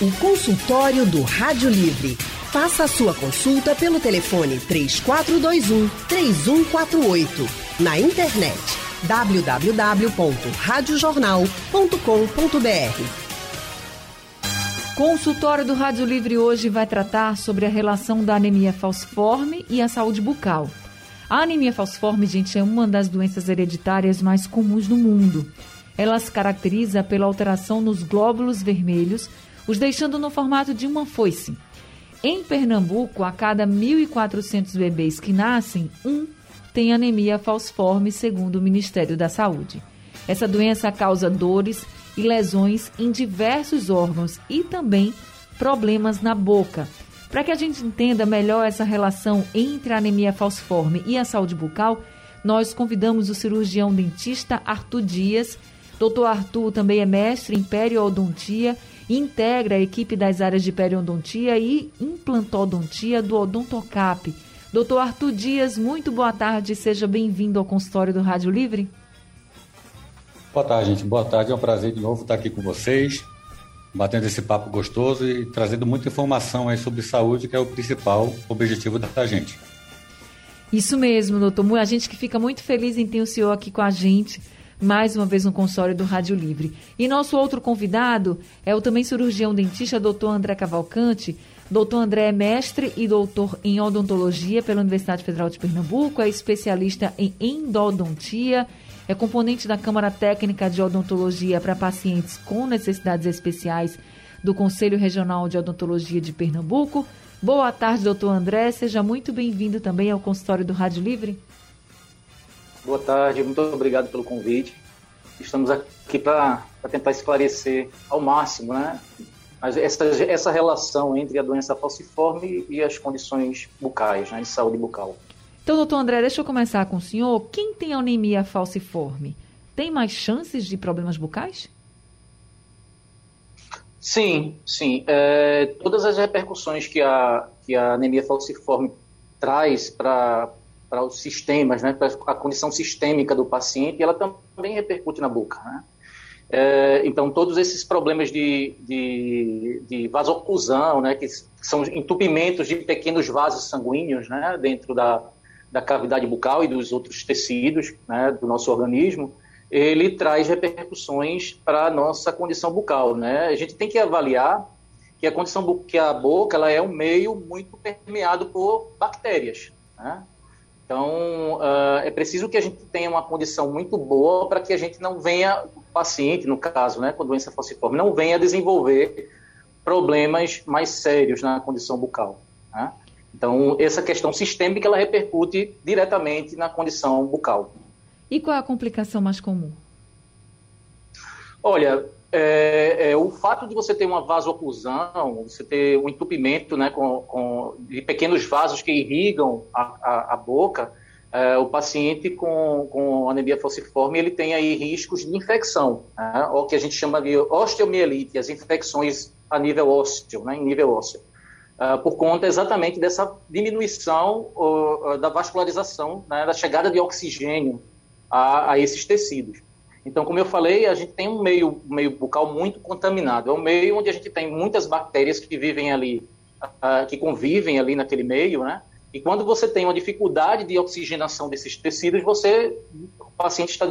O consultório do Rádio Livre. Faça a sua consulta pelo telefone 3421 3148. Na internet www.radiojornal.com.br. Consultório do Rádio Livre hoje vai tratar sobre a relação da anemia falciforme e a saúde bucal. A anemia falciforme, gente, é uma das doenças hereditárias mais comuns no mundo. Ela se caracteriza pela alteração nos glóbulos vermelhos os deixando no formato de uma foice. Em Pernambuco, a cada 1.400 bebês que nascem, um tem anemia falciforme, segundo o Ministério da Saúde. Essa doença causa dores e lesões em diversos órgãos e também problemas na boca. Para que a gente entenda melhor essa relação entre a anemia falciforme e a saúde bucal, nós convidamos o cirurgião dentista Arthur Dias. Doutor Arthur também é mestre em periodontia integra a equipe das áreas de periodontia e implantodontia do Odontocap. Doutor Arthur Dias, muito boa tarde, seja bem-vindo ao consultório do Rádio Livre. Boa tarde, gente. Boa tarde, é um prazer de novo estar aqui com vocês, batendo esse papo gostoso e trazendo muita informação aí sobre saúde, que é o principal objetivo da gente. Isso mesmo, doutor. A gente que fica muito feliz em ter o senhor aqui com a gente mais uma vez no consórcio do Rádio Livre. E nosso outro convidado é o também cirurgião dentista, doutor André Cavalcante. Doutor André é mestre e doutor em odontologia pela Universidade Federal de Pernambuco, é especialista em endodontia, é componente da Câmara Técnica de Odontologia para pacientes com necessidades especiais do Conselho Regional de Odontologia de Pernambuco. Boa tarde, doutor André. Seja muito bem-vindo também ao consultório do Rádio Livre. Boa tarde, muito obrigado pelo convite. Estamos aqui para tentar esclarecer ao máximo, né? Essa, essa relação entre a doença falciforme e as condições bucais, né, de saúde bucal. Então, doutor André, deixa eu começar com o senhor. Quem tem anemia falciforme tem mais chances de problemas bucais? Sim, sim. É, todas as repercussões que a, que a anemia falciforme traz para para os sistemas, né, para a condição sistêmica do paciente, e ela também repercute na boca. Né? É, então, todos esses problemas de, de, de vasoclusão, né, que são entupimentos de pequenos vasos sanguíneos né, dentro da, da cavidade bucal e dos outros tecidos né, do nosso organismo, ele traz repercussões para a nossa condição bucal. Né? A gente tem que avaliar que a condição que a boca ela é um meio muito permeado por bactérias. Né? Então, uh, é preciso que a gente tenha uma condição muito boa para que a gente não venha, o paciente, no caso, né, com doença falciforme, não venha desenvolver problemas mais sérios na condição bucal. Né? Então, essa questão sistêmica, ela repercute diretamente na condição bucal. E qual é a complicação mais comum? Olha, é, é, o fato de você ter uma vasoclusão, você ter um entupimento né, com, com de pequenos vasos que irrigam a, a, a boca, é, o paciente com, com anemia falciforme ele tem aí riscos de infecção, né, que a gente chama de osteomielite, as infecções a nível ósseo, né, em nível ósseo, é, por conta exatamente dessa diminuição uh, da vascularização, né, da chegada de oxigênio a, a esses tecidos. Então, como eu falei, a gente tem um meio, meio bucal muito contaminado. É um meio onde a gente tem muitas bactérias que vivem ali, uh, que convivem ali naquele meio, né? E quando você tem uma dificuldade de oxigenação desses tecidos, você, o paciente está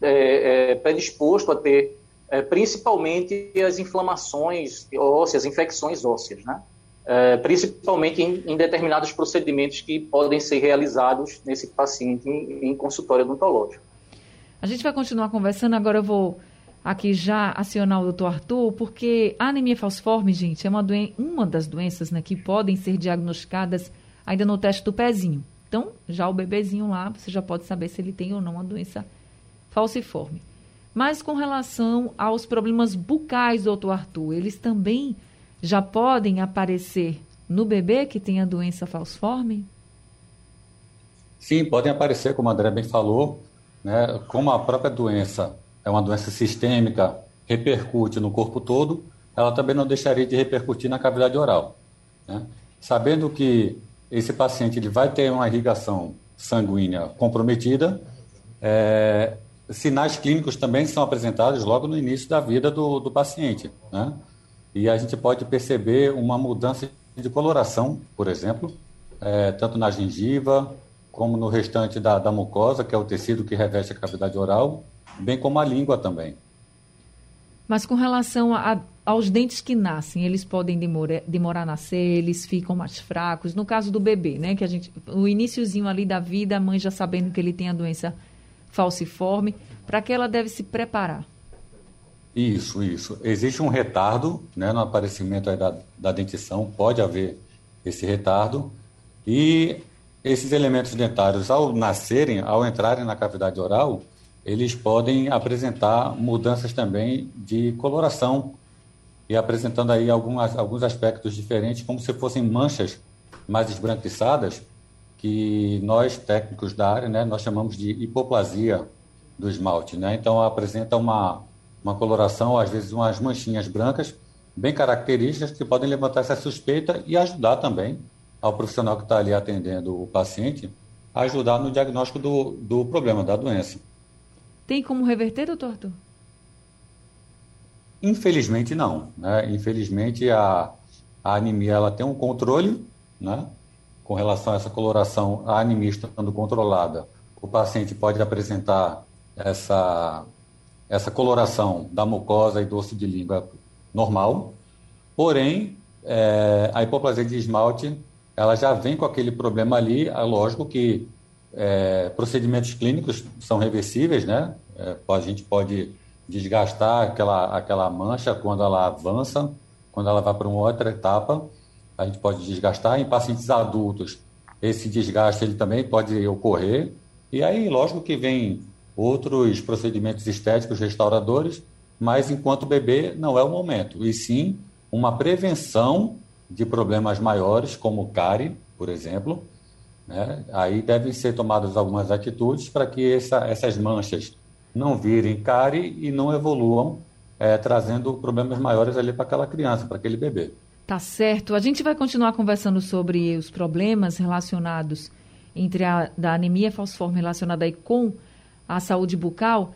é, é, predisposto a ter é, principalmente as inflamações ósseas, infecções ósseas, né? É, principalmente em, em, determinados procedimentos que podem ser realizados nesse paciente em, em consultório odontológico. A gente vai continuar conversando, agora eu vou aqui já acionar o doutor Arthur, porque a anemia falciforme, gente, é uma, doen uma das doenças né, que podem ser diagnosticadas ainda no teste do pezinho. Então, já o bebezinho lá, você já pode saber se ele tem ou não a doença falciforme. Mas com relação aos problemas bucais, doutor Arthur, eles também já podem aparecer no bebê que tem a doença falciforme? Sim, podem aparecer, como a André bem falou. Né? Como a própria doença é uma doença sistêmica, repercute no corpo todo, ela também não deixaria de repercutir na cavidade oral. Né? Sabendo que esse paciente ele vai ter uma irrigação sanguínea comprometida, é, sinais clínicos também são apresentados logo no início da vida do, do paciente. Né? e a gente pode perceber uma mudança de coloração, por exemplo, é, tanto na gengiva como no restante da, da mucosa, que é o tecido que reveste a cavidade oral, bem como a língua também. Mas com relação a, aos dentes que nascem, eles podem demorar, demorar a nascer, eles ficam mais fracos. No caso do bebê, né? Que a gente, o iníciozinho ali da vida, a mãe já sabendo que ele tem a doença falciforme, para que ela deve se preparar? Isso, isso. Existe um retardo né, no aparecimento da, da dentição, pode haver esse retardo, e esses elementos dentários, ao nascerem, ao entrarem na cavidade oral, eles podem apresentar mudanças também de coloração e apresentando aí algumas, alguns aspectos diferentes, como se fossem manchas mais esbranquiçadas, que nós, técnicos da área, né, nós chamamos de hipoplasia do esmalte. Né? Então, apresenta uma, uma coloração, às vezes umas manchinhas brancas, bem características, que podem levantar essa suspeita e ajudar também ao profissional que está ali atendendo o paciente a ajudar no diagnóstico do, do problema, da doença. Tem como reverter, doutor Arthur? Infelizmente não. Né? Infelizmente a, a anemia ela tem um controle, né? com relação a essa coloração, a anemia estando controlada, o paciente pode apresentar essa, essa coloração da mucosa e doce de língua normal, porém, é, a hipoplasia de esmalte ela já vem com aquele problema ali, é lógico que é, procedimentos clínicos são reversíveis, né? É, a gente pode desgastar aquela, aquela mancha quando ela avança, quando ela vai para uma outra etapa, a gente pode desgastar. Em pacientes adultos, esse desgaste ele também pode ocorrer. E aí, lógico que vem outros procedimentos estéticos restauradores, mas enquanto bebê não é o momento, e sim uma prevenção de problemas maiores, como cárie, por exemplo. Né? Aí devem ser tomadas algumas atitudes para que essa, essas manchas não virem cárie e não evoluam, é, trazendo problemas maiores ali para aquela criança, para aquele bebê. Tá certo. A gente vai continuar conversando sobre os problemas relacionados entre a da anemia falciforme relacionada aí com a saúde bucal.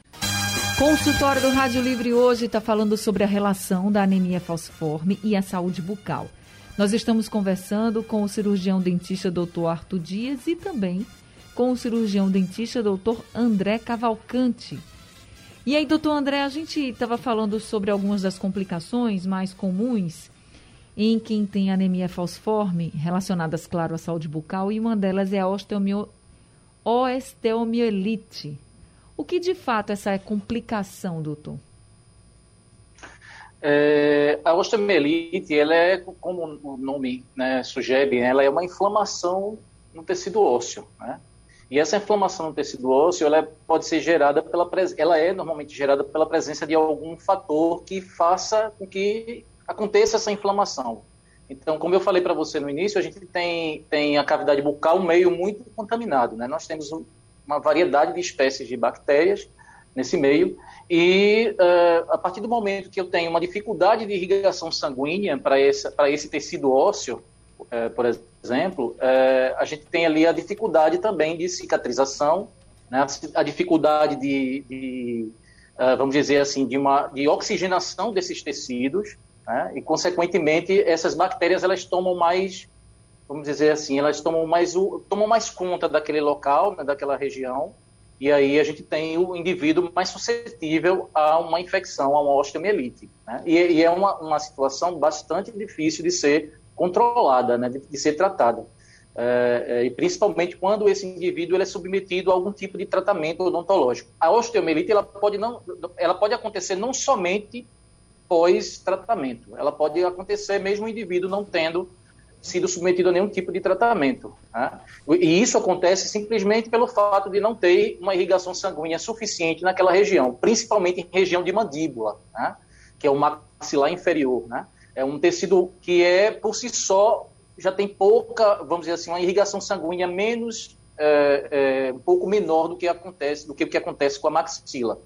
Consultório do Rádio Livre hoje está falando sobre a relação da anemia falciforme e a saúde bucal. Nós estamos conversando com o cirurgião dentista Dr. Arthur Dias e também com o cirurgião dentista Dr. André Cavalcante. E aí, doutor André, a gente estava falando sobre algumas das complicações mais comuns em quem tem anemia falciforme, relacionadas, claro, à saúde bucal, e uma delas é a osteomio... osteomielite. O que de fato é essa complicação, doutor? É, a osteomielite, ela é, como o nome né, sugere, ela é uma inflamação no tecido ósseo, né? E essa inflamação no tecido ósseo, ela pode ser gerada pela ela é normalmente gerada pela presença de algum fator que faça com que aconteça essa inflamação. Então, como eu falei para você no início, a gente tem, tem a cavidade bucal um meio muito contaminado. Né? Nós temos uma variedade de espécies de bactérias nesse meio, e uh, a partir do momento que eu tenho uma dificuldade de irrigação sanguínea para esse tecido ósseo, uh, por exemplo, uh, a gente tem ali a dificuldade também de cicatrização, né? a dificuldade de, de vamos dizer assim, de, uma, de oxigenação desses tecidos, né? E, consequentemente, essas bactérias elas tomam mais, vamos dizer assim, elas tomam mais, tomam mais conta daquele local, né, daquela região, e aí a gente tem o indivíduo mais suscetível a uma infecção, a uma osteomielite. Né? E, e, é uma, uma situação bastante difícil de ser controlada, né? de, de ser tratada. É, é, e principalmente quando esse indivíduo é submetido a algum tipo de tratamento odontológico. A osteomielite ela pode, não, ela pode acontecer não somente pós-tratamento. Ela pode acontecer mesmo o indivíduo não tendo sido submetido a nenhum tipo de tratamento. Né? E isso acontece simplesmente pelo fato de não ter uma irrigação sanguínea suficiente naquela região, principalmente em região de mandíbula, né? que é o maxilar inferior. Né? É um tecido que é, por si só, já tem pouca, vamos dizer assim, uma irrigação sanguínea menos, é, é, um pouco menor do que acontece, do que o que acontece com a maxila.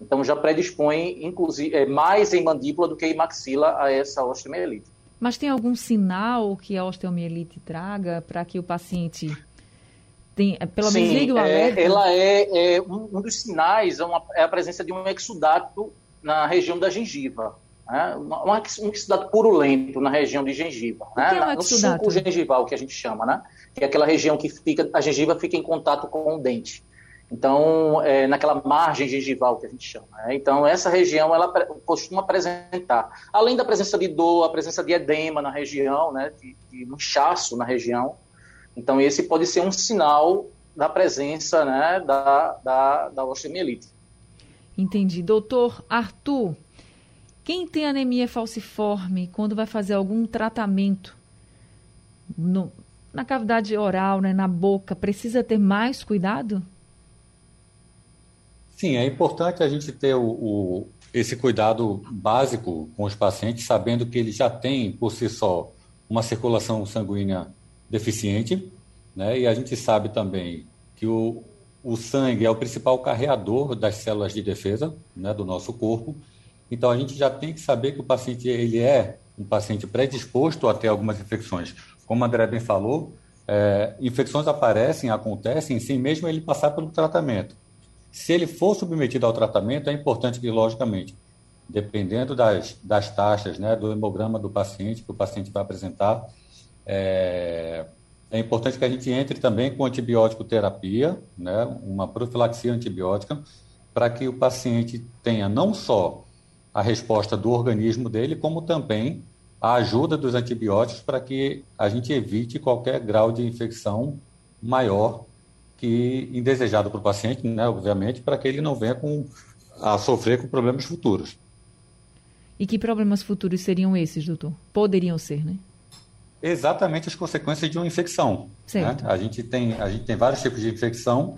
Então já predispõe, inclusive, é, mais em mandíbula do que em maxila a essa osteomielite. Mas tem algum sinal que a osteomielite traga para que o paciente tem, é, pelo menos ligue o alerta? É, ela é, é um, um, dos sinais é, uma, é, a presença de um exudato na região da gengiva. né? um exudato purulento na região de gengiva, né? é um no suco gengival que a gente chama, né? que é aquela região que fica, a gengiva fica em contato com o dente. Então, é, naquela margem gengival que a gente chama. Né? Então, essa região ela costuma apresentar, além da presença de dor, a presença de edema na região, né? de, de inchaço na região. Então, esse pode ser um sinal da presença né? da, da, da osteomielite. Entendi. Doutor Arthur, quem tem anemia falciforme, quando vai fazer algum tratamento no, na cavidade oral, né, na boca, precisa ter mais cuidado? Sim, é importante a gente ter o, o, esse cuidado básico com os pacientes, sabendo que eles já têm, por si só, uma circulação sanguínea deficiente, né? e a gente sabe também que o, o sangue é o principal carreador das células de defesa né, do nosso corpo, então a gente já tem que saber que o paciente ele é um paciente predisposto a ter algumas infecções. Como a André bem falou, é, infecções aparecem, acontecem sem mesmo ele passar pelo tratamento. Se ele for submetido ao tratamento, é importante que, logicamente, dependendo das, das taxas, né, do hemograma do paciente, que o paciente vai apresentar, é, é importante que a gente entre também com antibiótico terapia, né, uma profilaxia antibiótica, para que o paciente tenha não só a resposta do organismo dele, como também a ajuda dos antibióticos para que a gente evite qualquer grau de infecção maior que indesejado para o paciente, né, obviamente, para que ele não venha com, a sofrer com problemas futuros. E que problemas futuros seriam esses, doutor? Poderiam ser, né? Exatamente as consequências de uma infecção. Né? A, gente tem, a gente tem vários tipos de infecção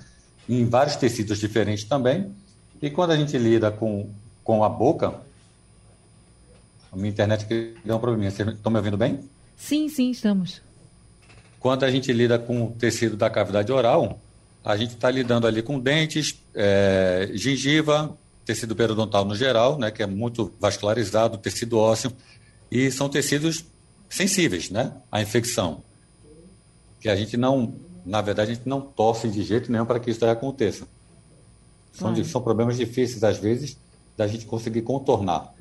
em vários tecidos diferentes também. E quando a gente lida com, com a boca, a minha internet deu um probleminha. Vocês estão me ouvindo bem? Sim, sim, estamos. Quando a gente lida com o tecido da cavidade oral, a gente está lidando ali com dentes, é, gengiva, tecido periodontal no geral, né, que é muito vascularizado, tecido ósseo, e são tecidos sensíveis né, à infecção. Que a gente não, na verdade, a gente não torce de jeito nenhum para que isso aconteça. São, claro. são problemas difíceis, às vezes, da gente conseguir contornar.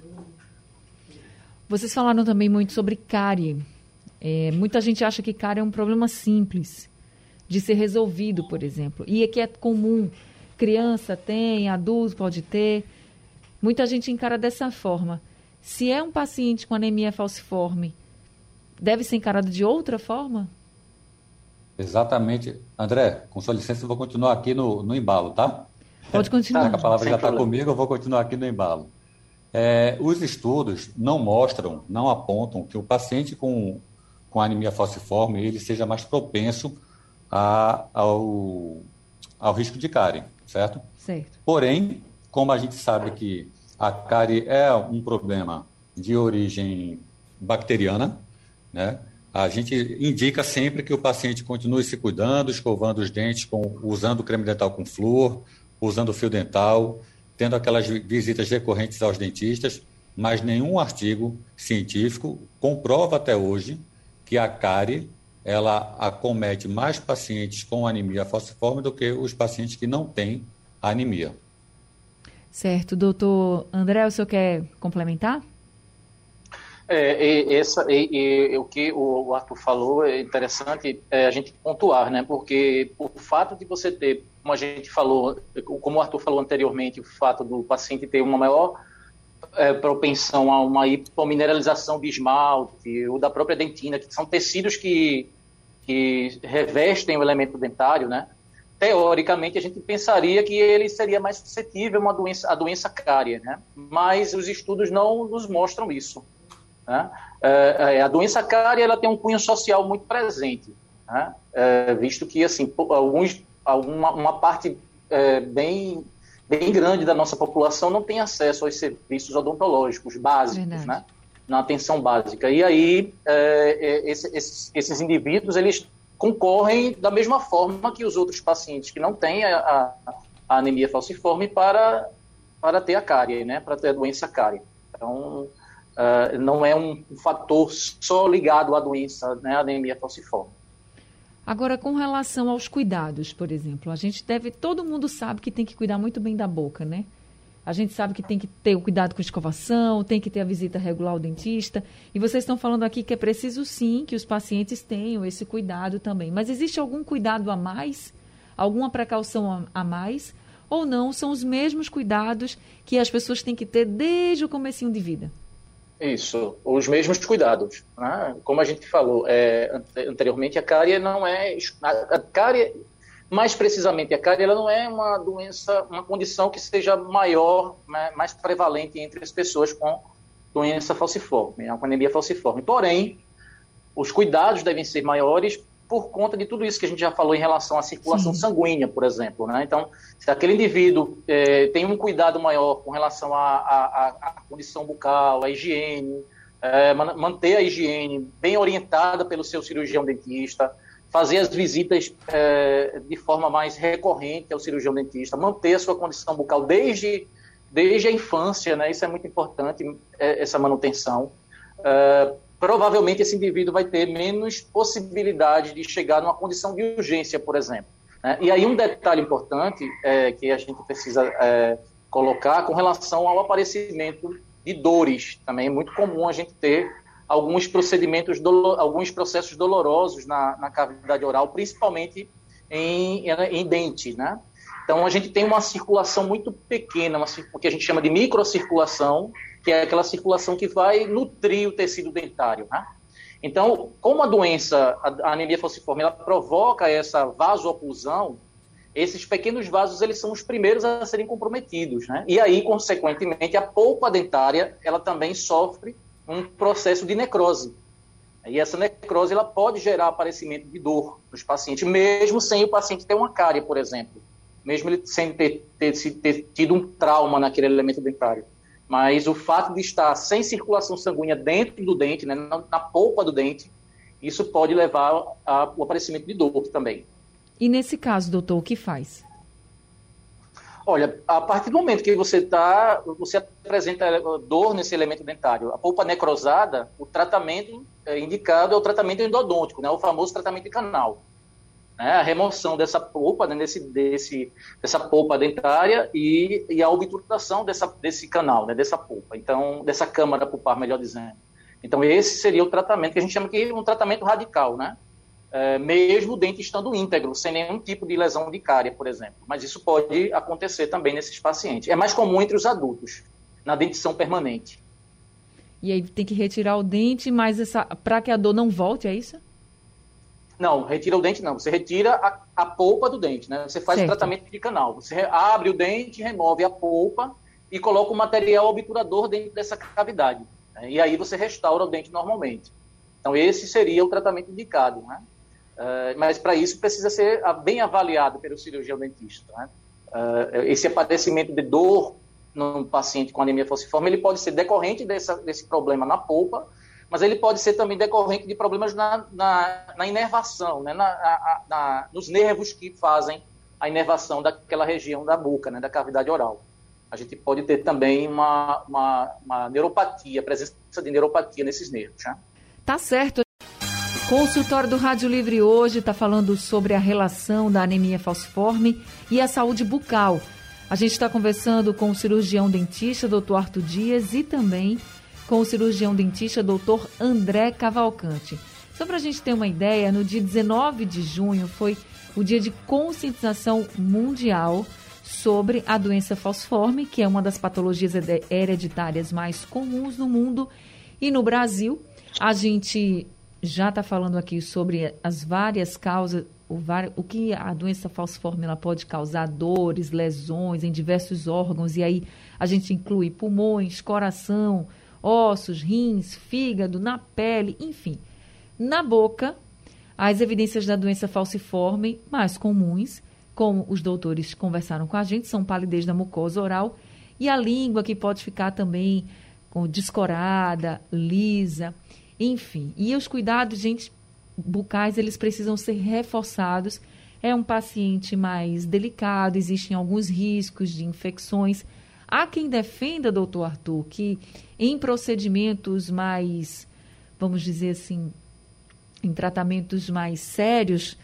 Vocês falaram também muito sobre cárie. É, muita gente acha que cárie é um problema simples de ser resolvido, por exemplo. E é que é comum. Criança tem, adulto pode ter. Muita gente encara dessa forma. Se é um paciente com anemia falciforme, deve ser encarado de outra forma? Exatamente. André, com sua licença, eu vou continuar aqui no, no embalo, tá? Pode continuar. a palavra Sem já está comigo, eu vou continuar aqui no embalo. É, os estudos não mostram, não apontam que o paciente com, com anemia falciforme ele seja mais propenso a, ao, ao risco de cárie, certo? Certo. Porém, como a gente sabe que a cárie é um problema de origem bacteriana, né? A gente indica sempre que o paciente continue se cuidando, escovando os dentes, com, usando creme dental com flúor, usando fio dental, tendo aquelas visitas recorrentes aos dentistas, mas nenhum artigo científico comprova até hoje que a cárie ela acomete mais pacientes com anemia falciforme do que os pacientes que não têm anemia. Certo. Doutor André, o senhor quer complementar? É, e, essa, e, e, o que o Arthur falou é interessante é a gente pontuar, né? Porque o fato de você ter, como a gente falou, como o Arthur falou anteriormente, o fato do paciente ter uma maior é, propensão a uma hipomineralização de esmalte ou da própria dentina, que são tecidos que, que revestem o elemento dentário, né? Teoricamente, a gente pensaria que ele seria mais suscetível a uma doença, a doença cárie, né? Mas os estudos não nos mostram isso. Né? É, é, a doença cárie ela tem um cunho social muito presente, né? é, visto que assim alguns, alguma, uma parte é, bem bem grande da nossa população não tem acesso aos serviços odontológicos básicos, né? na atenção básica. E aí, é, é, esse, esses, esses, indivíduos, eles concorrem da mesma forma que os outros pacientes que não têm a, a, anemia falciforme para, para ter a cárie, né? para ter a doença cárie. Então, uh, não é um, fator só ligado à doença, né? a anemia falciforme. Agora, com relação aos cuidados, por exemplo, a gente deve, todo mundo sabe que tem que cuidar muito bem da boca, né? A gente sabe que tem que ter o cuidado com escovação, tem que ter a visita regular ao dentista. E vocês estão falando aqui que é preciso sim que os pacientes tenham esse cuidado também. Mas existe algum cuidado a mais? Alguma precaução a mais? Ou não? São os mesmos cuidados que as pessoas têm que ter desde o comecinho de vida? Isso, os mesmos cuidados. Né? Como a gente falou é, anteriormente, a cárie não é. A cárie, mais precisamente, a cárie ela não é uma doença, uma condição que seja maior, né, mais prevalente entre as pessoas com doença falciforme, com anemia falciforme. Porém, os cuidados devem ser maiores por conta de tudo isso que a gente já falou em relação à circulação Sim. sanguínea, por exemplo. Né? Então, se aquele indivíduo é, tem um cuidado maior com relação à, condição bucal, à higiene, é, manter a higiene bem orientada pelo seu cirurgião dentista, fazer as visitas é, de forma mais recorrente ao cirurgião dentista, manter a sua condição bucal desde, desde a infância, né? isso é muito importante, essa manutenção. É, provavelmente esse indivíduo vai ter menos possibilidade de chegar numa condição de urgência, por exemplo. Né? E aí um detalhe importante é, que a gente precisa é, colocar com relação ao aparecimento de dores. Também é muito comum a gente ter alguns procedimentos, alguns processos dolorosos na, na cavidade oral, principalmente em, em dente, né? Então a gente tem uma circulação muito pequena, uma, o que a gente chama de microcirculação, que é aquela circulação que vai nutrir o tecido dentário. Né? Então, como a doença, a anemia falciforme, ela provoca essa vasoclusão, esses pequenos vasos eles são os primeiros a serem comprometidos, né? E aí, consequentemente, a polpa dentária ela também sofre um processo de necrose. E essa necrose ela pode gerar aparecimento de dor nos pacientes, mesmo sem o paciente ter uma cárie, por exemplo, mesmo ele sem ter, ter, ter tido um trauma naquele elemento dentário. Mas o fato de estar sem circulação sanguínea dentro do dente, né, na, na polpa do dente, isso pode levar ao aparecimento de dor também. E nesse caso, doutor, o que faz? Olha, a partir do momento que você tá, você apresenta dor nesse elemento dentário, a polpa necrosada, o tratamento é indicado é o tratamento endodôntico, né, o famoso tratamento de canal né, a remoção dessa polpa, né, desse, desse, dessa polpa dentária e, e a obturação dessa, desse canal, né, dessa polpa, então, dessa câmara pulpar, melhor dizendo. Então, esse seria o tratamento que a gente chama de um tratamento radical, né? É, mesmo o dente estando íntegro, sem nenhum tipo de lesão de cárie, por exemplo. Mas isso pode acontecer também nesses pacientes. É mais comum entre os adultos, na dentição permanente. E aí tem que retirar o dente, mas para que a dor não volte, é isso? Não, retira o dente não. Você retira a, a polpa do dente, né? Você faz certo. o tratamento de canal. Você abre o dente, remove a polpa e coloca o material obturador dentro dessa cavidade. Né? E aí você restaura o dente normalmente. Então esse seria o tratamento indicado, né? Uh, mas para isso precisa ser bem avaliado pelo cirurgião dentista. Né? Uh, esse aparecimento de dor no paciente com anemia falciforme ele pode ser decorrente dessa, desse problema na polpa mas ele pode ser também decorrente de problemas na, na, na inervação, né? na, na, nos nervos que fazem a inervação daquela região da boca, né? da cavidade oral. A gente pode ter também uma, uma, uma neuropatia, presença de neuropatia nesses nervos. Né? Tá certo. Consultório do Rádio Livre hoje está falando sobre a relação da anemia falciforme e a saúde bucal. A gente está conversando com o cirurgião dentista, doutor Arthur Dias, e também com o cirurgião dentista Dr. André Cavalcante. Só para a gente ter uma ideia, no dia 19 de junho foi o dia de conscientização mundial sobre a doença falciforme, que é uma das patologias hereditárias mais comuns no mundo. E no Brasil, a gente já está falando aqui sobre as várias causas, o, o que a doença falciforme ela pode causar, dores, lesões em diversos órgãos, e aí a gente inclui pulmões, coração, ossos, rins, fígado, na pele, enfim. Na boca, as evidências da doença falciforme mais comuns, como os doutores conversaram com a gente, são palidez da mucosa oral e a língua que pode ficar também com descorada, lisa, enfim. E os cuidados, gente, bucais, eles precisam ser reforçados. É um paciente mais delicado, existem alguns riscos de infecções Há quem defenda, doutor Arthur, que em procedimentos mais, vamos dizer assim, em tratamentos mais sérios,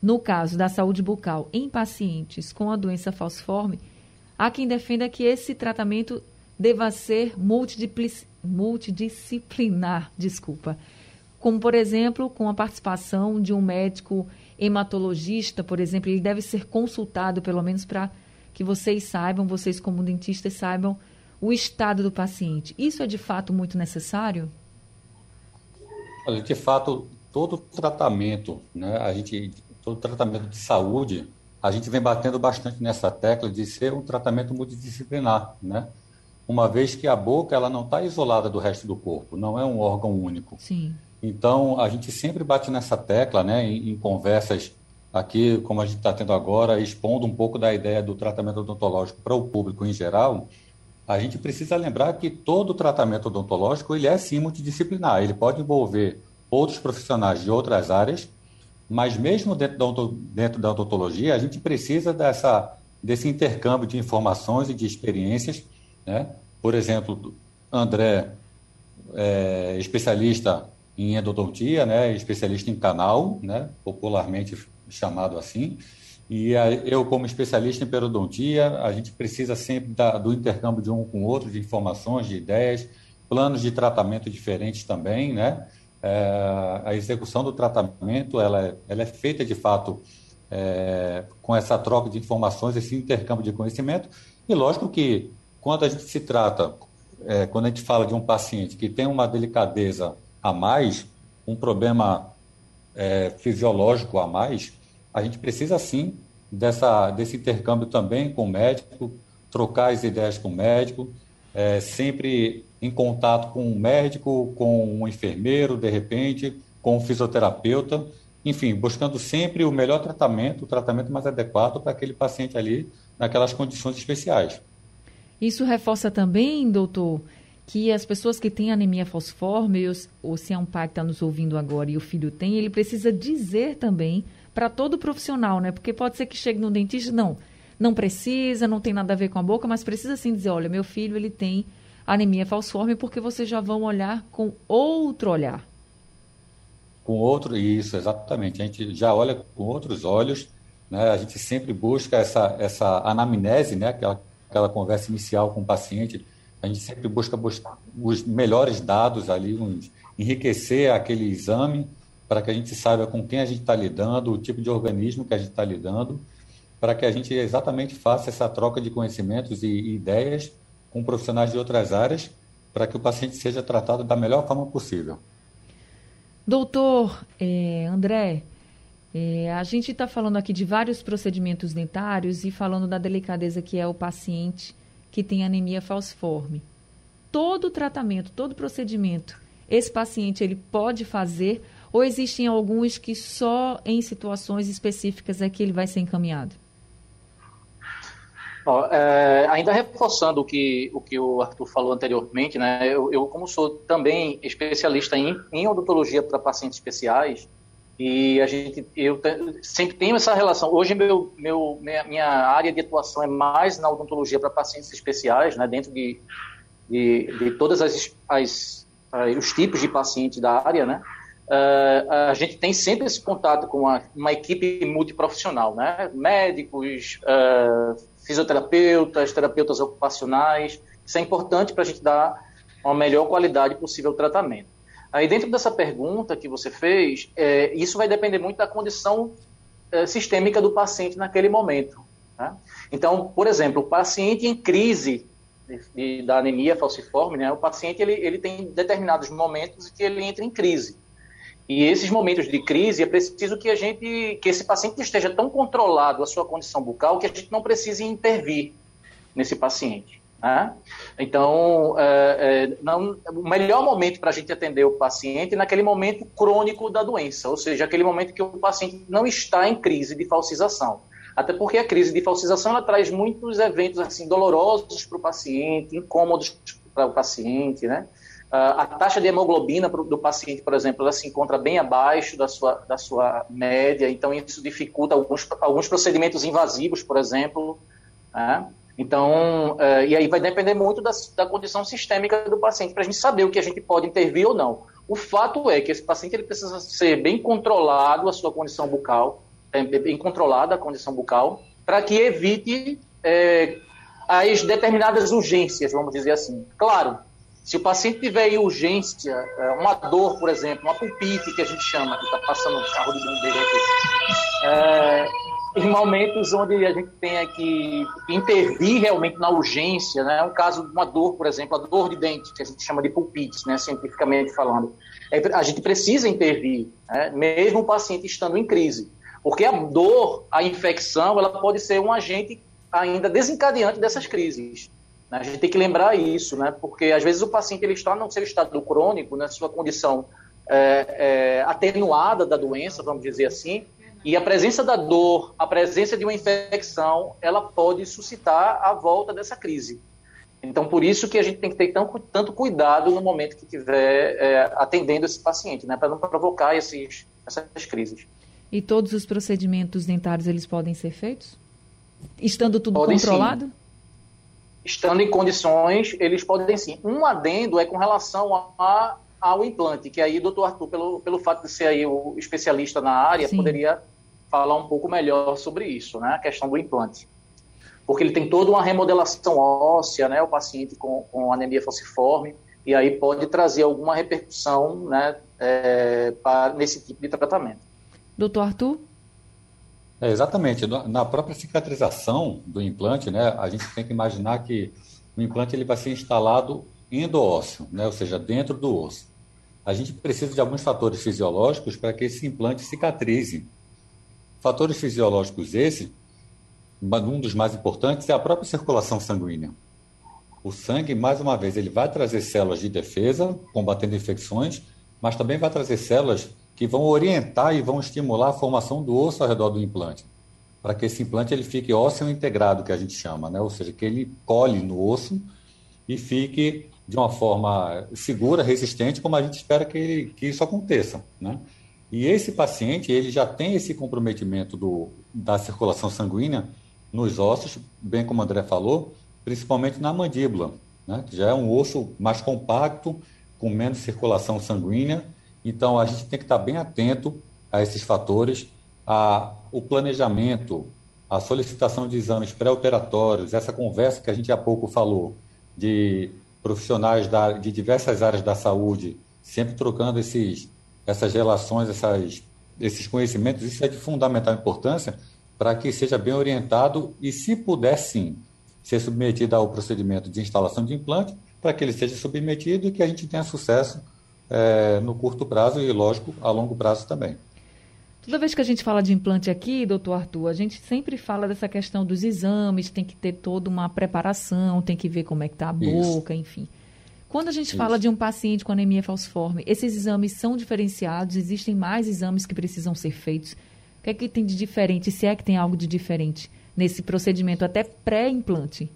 no caso da saúde bucal, em pacientes com a doença falciforme, Há quem defenda que esse tratamento deva ser multidisciplinar, desculpa. Como, por exemplo, com a participação de um médico hematologista, por exemplo, ele deve ser consultado, pelo menos para que vocês saibam, vocês como dentistas saibam o estado do paciente. Isso é de fato muito necessário? Olha, de fato, todo tratamento, né, a gente, todo tratamento de saúde, a gente vem batendo bastante nessa tecla de ser um tratamento multidisciplinar, né? Uma vez que a boca ela não está isolada do resto do corpo, não é um órgão único. Sim. Então a gente sempre bate nessa tecla, né, em, em conversas aqui, como a gente está tendo agora, expondo um pouco da ideia do tratamento odontológico para o público em geral, a gente precisa lembrar que todo tratamento odontológico ele é sim multidisciplinar. Ele pode envolver outros profissionais de outras áreas, mas mesmo dentro da, dentro da odontologia, a gente precisa dessa, desse intercâmbio de informações e de experiências. Né? Por exemplo, André, é, especialista em endodontia, né? especialista em canal, né? popularmente chamado assim. E eu, como especialista em periodontia, a gente precisa sempre da, do intercâmbio de um com o outro, de informações, de ideias, planos de tratamento diferentes também, né? É, a execução do tratamento, ela é, ela é feita, de fato, é, com essa troca de informações, esse intercâmbio de conhecimento. E, lógico que, quando a gente se trata, é, quando a gente fala de um paciente que tem uma delicadeza a mais, um problema é, fisiológico a mais, a gente precisa sim dessa, desse intercâmbio também com o médico, trocar as ideias com o médico, é, sempre em contato com um médico, com um enfermeiro, de repente, com um fisioterapeuta, enfim, buscando sempre o melhor tratamento, o tratamento mais adequado para aquele paciente ali, naquelas condições especiais. Isso reforça também, doutor, que as pessoas que têm anemia falciforme, ou se é um pai que está nos ouvindo agora e o filho tem, ele precisa dizer também para todo profissional, né? Porque pode ser que chegue no dentista, não, não precisa, não tem nada a ver com a boca, mas precisa sim dizer, olha, meu filho, ele tem anemia falciforme, porque vocês já vão olhar com outro olhar. Com outro, isso, exatamente. A gente já olha com outros olhos, né? A gente sempre busca essa, essa anamnese, né? Aquela, aquela conversa inicial com o paciente, a gente sempre busca, os melhores dados ali, enriquecer aquele exame, para que a gente saiba com quem a gente está lidando, o tipo de organismo que a gente está lidando, para que a gente exatamente faça essa troca de conhecimentos e, e ideias com profissionais de outras áreas, para que o paciente seja tratado da melhor forma possível. Doutor é, André, é, a gente está falando aqui de vários procedimentos dentários e falando da delicadeza que é o paciente que tem anemia falciforme. Todo tratamento, todo procedimento, esse paciente ele pode fazer ou existem alguns que só em situações específicas é que ele vai ser encaminhado? Ó, é, ainda reforçando o que, o que o Arthur falou anteriormente, né, eu, eu como sou também especialista em, em odontologia para pacientes especiais, e a gente, eu te, sempre tenho essa relação. Hoje meu, meu, minha, minha, área de atuação é mais na odontologia para pacientes especiais, né, dentro de, de, de todas as, as, os tipos de pacientes da área, né, uh, a gente tem sempre esse contato com uma, uma equipe multiprofissional, né? Médicos, uh, fisioterapeutas, terapeutas ocupacionais. Isso é importante para a gente dar uma melhor qualidade possível ao tratamento. Aí, dentro dessa pergunta que você fez, é, isso vai depender muito da condição é, sistêmica do paciente naquele momento. Né? Então, por exemplo, o paciente em crise de, de, da anemia falciforme, né, o paciente ele, ele tem determinados momentos que ele entra em crise. E esses momentos de crise é preciso que a gente, que esse paciente esteja tão controlado a sua condição bucal que a gente não precise intervir nesse paciente. Né? Então, é, é, não, o melhor momento para a gente atender o paciente é naquele momento crônico da doença, ou seja, aquele momento que o paciente não está em crise de falsização. Até porque a crise de falsização ela traz muitos eventos assim dolorosos para o paciente, incômodos para o paciente, né? A taxa de hemoglobina do paciente, por exemplo, ela se encontra bem abaixo da sua, da sua média, então isso dificulta alguns, alguns procedimentos invasivos, por exemplo. Né? Então, uh, e aí vai depender muito da, da condição sistêmica do paciente, para a gente saber o que a gente pode intervir ou não. O fato é que esse paciente ele precisa ser bem controlado a sua condição bucal, é, bem controlada a condição bucal, para que evite é, as determinadas urgências, vamos dizer assim. Claro, se o paciente tiver urgência, é, uma dor, por exemplo, uma pulpite que a gente chama, que está passando um carro de bombeiro aqui, é, em momentos onde a gente tenha que intervir realmente na urgência, né? Um caso de uma dor, por exemplo, a dor de dente, que a gente chama de pulpite, né? Cientificamente falando, é, a gente precisa intervir, né? mesmo o paciente estando em crise, porque a dor, a infecção, ela pode ser um agente ainda desencadeante dessas crises. Né? A gente tem que lembrar isso, né? Porque às vezes o paciente ele está no seu estado crônico, na sua condição é, é, atenuada da doença, vamos dizer assim, e a presença da dor, a presença de uma infecção, ela pode suscitar a volta dessa crise. Então, por isso que a gente tem que ter tão, tanto cuidado no momento que estiver é, atendendo esse paciente, né, para não provocar esses, essas crises. E todos os procedimentos dentários, eles podem ser feitos? Estando tudo podem, controlado? Sim. Estando em condições, eles podem sim. Um adendo é com relação a, ao implante, que aí o doutor Arthur, pelo, pelo fato de ser aí o especialista na área, sim. poderia falar um pouco melhor sobre isso, né? A questão do implante. Porque ele tem toda uma remodelação óssea, né? O paciente com, com anemia falciforme, e aí pode trazer alguma repercussão, né? É, para, nesse tipo de tratamento. Doutor Arthur? É, exatamente. Na própria cicatrização do implante, né? A gente tem que imaginar que o implante ele vai ser instalado endósseo, né? Ou seja, dentro do osso. A gente precisa de alguns fatores fisiológicos para que esse implante cicatrize Fatores fisiológicos esses, um dos mais importantes é a própria circulação sanguínea. O sangue, mais uma vez, ele vai trazer células de defesa, combatendo infecções, mas também vai trazer células que vão orientar e vão estimular a formação do osso ao redor do implante, para que esse implante ele fique ósseo integrado, que a gente chama, né? ou seja, que ele colhe no osso e fique de uma forma segura, resistente, como a gente espera que, ele, que isso aconteça. Né? E esse paciente, ele já tem esse comprometimento do, da circulação sanguínea nos ossos, bem como o André falou, principalmente na mandíbula, né? que já é um osso mais compacto, com menos circulação sanguínea. Então, a gente tem que estar bem atento a esses fatores, a, o planejamento, a solicitação de exames pré-operatórios, essa conversa que a gente há pouco falou, de profissionais da, de diversas áreas da saúde, sempre trocando esses essas relações, essas, esses conhecimentos, isso é de fundamental importância para que seja bem orientado e, se puder, sim, ser submetido ao procedimento de instalação de implante, para que ele seja submetido e que a gente tenha sucesso é, no curto prazo e, lógico, a longo prazo também. Toda vez que a gente fala de implante aqui, doutor Arthur, a gente sempre fala dessa questão dos exames, tem que ter toda uma preparação, tem que ver como é que está a boca, Isso. enfim. Quando a gente Isso. fala de um paciente com anemia falciforme, esses exames são diferenciados? Existem mais exames que precisam ser feitos? O que é que tem de diferente, se é que tem algo de diferente nesse procedimento, até pré-implante?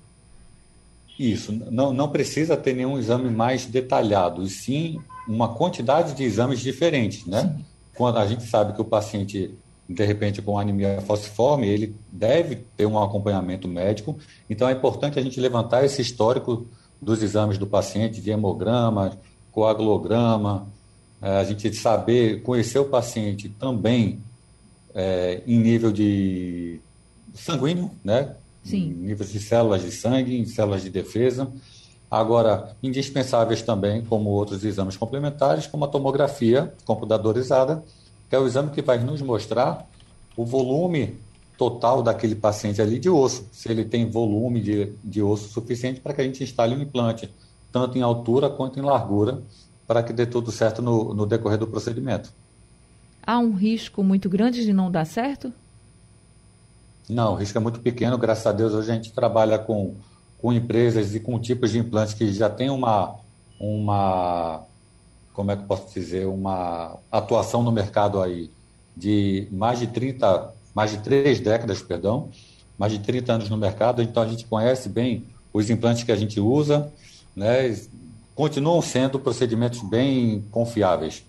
Isso, não, não precisa ter nenhum exame mais detalhado, e sim uma quantidade de exames diferentes, né? Sim. Quando a gente sabe que o paciente, de repente, com anemia falciforme, ele deve ter um acompanhamento médico, então é importante a gente levantar esse histórico dos exames do paciente, de hemograma, coagulograma, é, a gente saber, conhecer o paciente também é, em nível de sanguíneo, né? Sim. Níveis de células de sangue, em células de defesa. Agora, indispensáveis também, como outros exames complementares, como a tomografia computadorizada, que é o exame que vai nos mostrar o volume total daquele paciente ali de osso, se ele tem volume de, de osso suficiente para que a gente instale um implante, tanto em altura quanto em largura, para que dê tudo certo no, no decorrer do procedimento. Há um risco muito grande de não dar certo? Não, o risco é muito pequeno, graças a Deus hoje a gente trabalha com, com empresas e com tipos de implantes que já tem uma, uma, como é que eu posso dizer, uma atuação no mercado aí de mais de 30 mais de três décadas, perdão, mais de 30 anos no mercado, então a gente conhece bem os implantes que a gente usa, né? continuam sendo procedimentos bem confiáveis.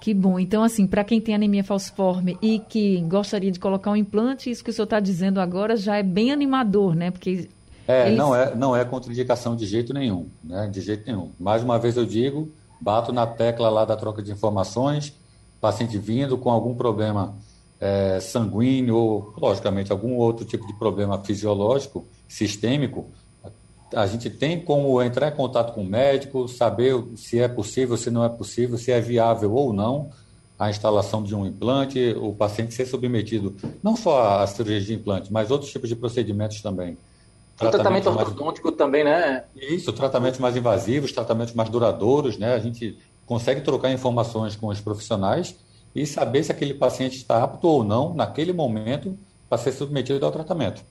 Que bom. Então, assim, para quem tem anemia falciforme e que gostaria de colocar um implante, isso que o senhor está dizendo agora já é bem animador, né? Porque é, eles... não é, não é contraindicação de jeito nenhum, né? De jeito nenhum. Mais uma vez eu digo, bato na tecla lá da troca de informações, paciente vindo com algum problema é, sanguíneo ou, logicamente, algum outro tipo de problema fisiológico, sistêmico, a gente tem como entrar em contato com o médico, saber se é possível, se não é possível, se é viável ou não a instalação de um implante, o paciente ser submetido não só à cirurgia de implante, mas outros tipos de procedimentos também. O tratamento ortodôntico mais... também, né? Isso, tratamentos mais invasivos, tratamentos mais duradouros, né? A gente consegue trocar informações com os profissionais e saber se aquele paciente está apto ou não, naquele momento, para ser submetido ao tratamento.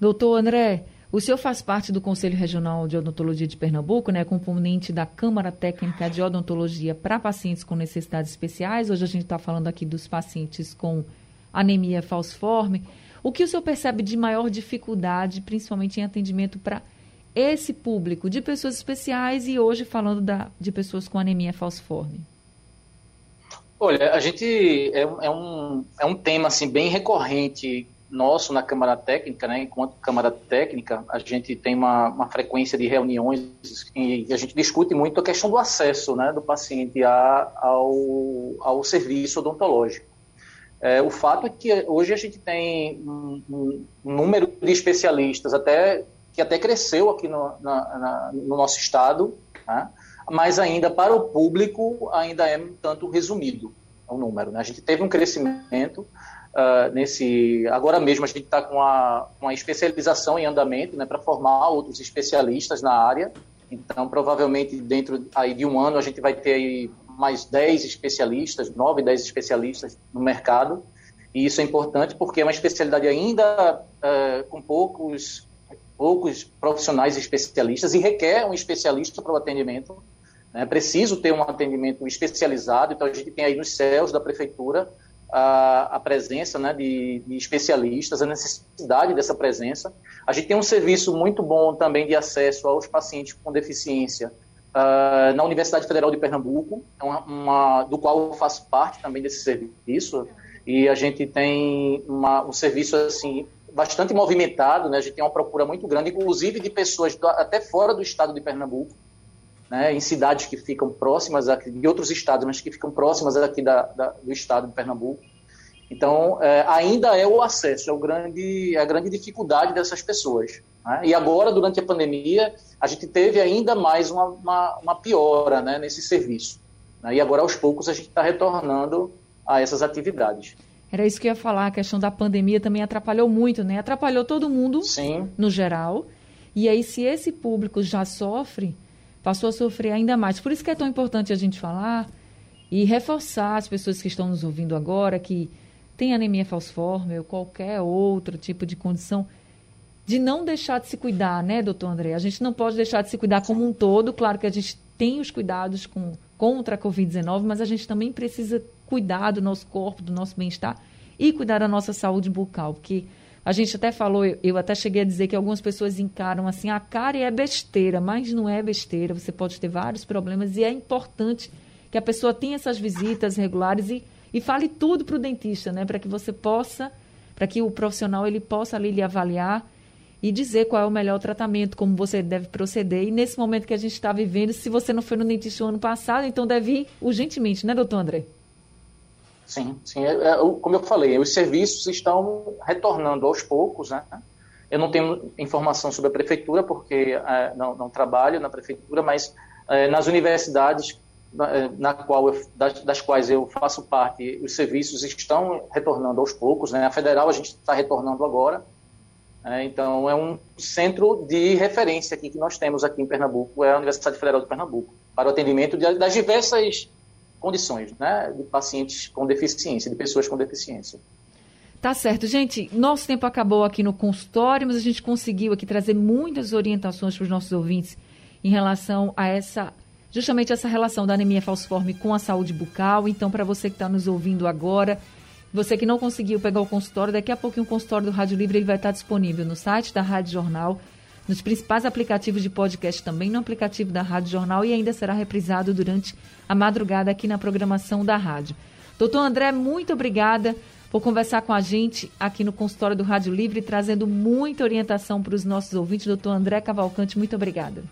Doutor André, o senhor faz parte do Conselho Regional de Odontologia de Pernambuco, né, componente da Câmara Técnica de Odontologia para pacientes com necessidades especiais. Hoje a gente está falando aqui dos pacientes com anemia falciforme. O que o senhor percebe de maior dificuldade, principalmente em atendimento para esse público de pessoas especiais e hoje falando da, de pessoas com anemia falciforme? Olha, a gente é, é, um, é um tema assim bem recorrente nosso na Câmara Técnica, né, enquanto Câmara Técnica, a gente tem uma, uma frequência de reuniões e a gente discute muito a questão do acesso né, do paciente a, ao, ao serviço odontológico. É, o fato é que hoje a gente tem um, um, número de especialistas até que até cresceu aqui no, na, na, no nosso estado, né, mas ainda para o público ainda é um tanto resumido o número. Né? A gente teve um crescimento uh, nesse. Agora mesmo a gente está com uma, uma especialização em andamento, né, para formar outros especialistas na área. Então, provavelmente dentro aí de um ano a gente vai ter mais 10 especialistas, 9, 10 especialistas no mercado. E isso é importante porque é uma especialidade ainda uh, com poucos poucos profissionais especialistas e requer um especialista para o atendimento. É preciso ter um atendimento especializado, então a gente tem aí nos céus da prefeitura a, a presença né, de, de, especialistas, a necessidade dessa presença. A gente tem um serviço muito bom também de acesso aos pacientes com deficiência uh, na Universidade Federal de Pernambuco, é uma, uma, do qual eu faço parte também desse serviço. E a gente tem uma, um serviço assim bastante movimentado, né? A gente tem uma procura muito grande, inclusive de pessoas do, até fora do estado de Pernambuco, né, em cidades que ficam próximas aqui, de outros estados, mas que ficam próximas aqui da, da, do estado de Pernambuco. Então, é, ainda é o acesso, é, o grande, é a grande dificuldade dessas pessoas. Né? E agora, durante a pandemia, a gente teve ainda mais uma, uma, uma piora né, nesse serviço. Né? E agora, aos poucos, a gente está retornando a essas atividades. Era isso que eu ia falar, a questão da pandemia também atrapalhou muito, né? Atrapalhou todo mundo, Sim. no geral. E aí, se esse público já sofre, passou a sofrer ainda mais. Por isso que é tão importante a gente falar e reforçar as pessoas que estão nos ouvindo agora que tem anemia falciforme ou qualquer outro tipo de condição, de não deixar de se cuidar, né, doutor André? A gente não pode deixar de se cuidar como um todo. Claro que a gente tem os cuidados com, contra a Covid-19, mas a gente também precisa cuidar do nosso corpo, do nosso bem-estar e cuidar da nossa saúde bucal, porque a gente até falou, eu, até cheguei a dizer que algumas pessoas encaram assim, a cara é besteira, mas não é besteira. Você pode ter vários problemas e é importante que a pessoa tenha essas visitas regulares e, e fale tudo para o dentista, né? Para que você possa, para que o profissional ele possa ali lhe avaliar e dizer qual é o melhor tratamento, como você deve proceder. E nesse momento que a gente está vivendo, se você não foi no dentista o ano passado, então deve ir urgentemente, né, doutor André? Sim, sim. É, é, como eu falei, os serviços estão retornando aos poucos, né? Eu não tenho informação sobre a prefeitura, porque é, não, não, trabalho na prefeitura, mas é, nas universidades na, na qual eu, das, das, quais eu faço parte, os serviços estão retornando aos poucos. Né? A federal a gente está retornando agora. É, então, é um centro de referência aqui que nós temos aqui em Pernambuco, é a Universidade Federal de Pernambuco, para o atendimento de, das diversas condições, né, de pacientes com deficiência, de pessoas com deficiência. Tá certo, gente. Nosso tempo acabou aqui no consultório, mas a gente conseguiu aqui trazer muitas orientações para os nossos ouvintes em relação a essa, justamente essa relação da anemia falciforme com a saúde bucal. Então, para você que está nos ouvindo agora, você que não conseguiu pegar o consultório, daqui a pouco o consultório do Rádio Livre ele vai estar disponível no site da Rádio Jornal nos principais aplicativos de podcast também, no aplicativo da Rádio Jornal e ainda será reprisado durante a madrugada aqui na programação da rádio. Doutor André, muito obrigada por conversar com a gente aqui no consultório do Rádio Livre, trazendo muita orientação para os nossos ouvintes. Doutor André Cavalcante, muito obrigada.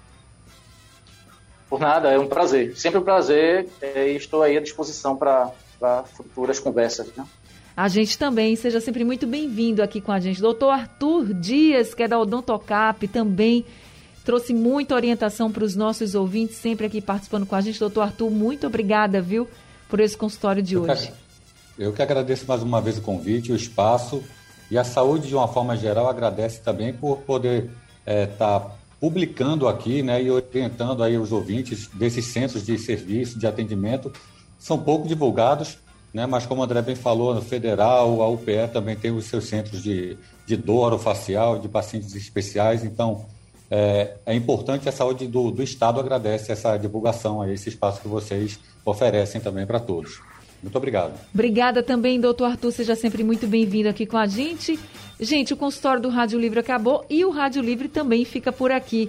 Por nada, é um prazer. Sempre um prazer. É, estou aí à disposição para futuras conversas. Né? A gente também. Seja sempre muito bem-vindo aqui com a gente. Doutor Arthur Dias, que é da Odontocap, também trouxe muita orientação para os nossos ouvintes, sempre aqui participando com a gente. Doutor Arthur, muito obrigada, viu, por esse consultório de eu hoje. Que, eu que agradeço mais uma vez o convite, o espaço e a saúde, de uma forma geral, agradece também por poder estar é, tá publicando aqui né, e orientando aí os ouvintes desses centros de serviço, de atendimento. São pouco divulgados, né, mas como o André bem falou, no Federal, a UPE também tem os seus centros de, de dor facial, de pacientes especiais. Então, é, é importante a saúde do, do Estado agradece essa divulgação, aí, esse espaço que vocês oferecem também para todos. Muito obrigado. Obrigada também, doutor Arthur. Seja sempre muito bem-vindo aqui com a gente. Gente, o consultório do Rádio Livre acabou e o Rádio Livre também fica por aqui.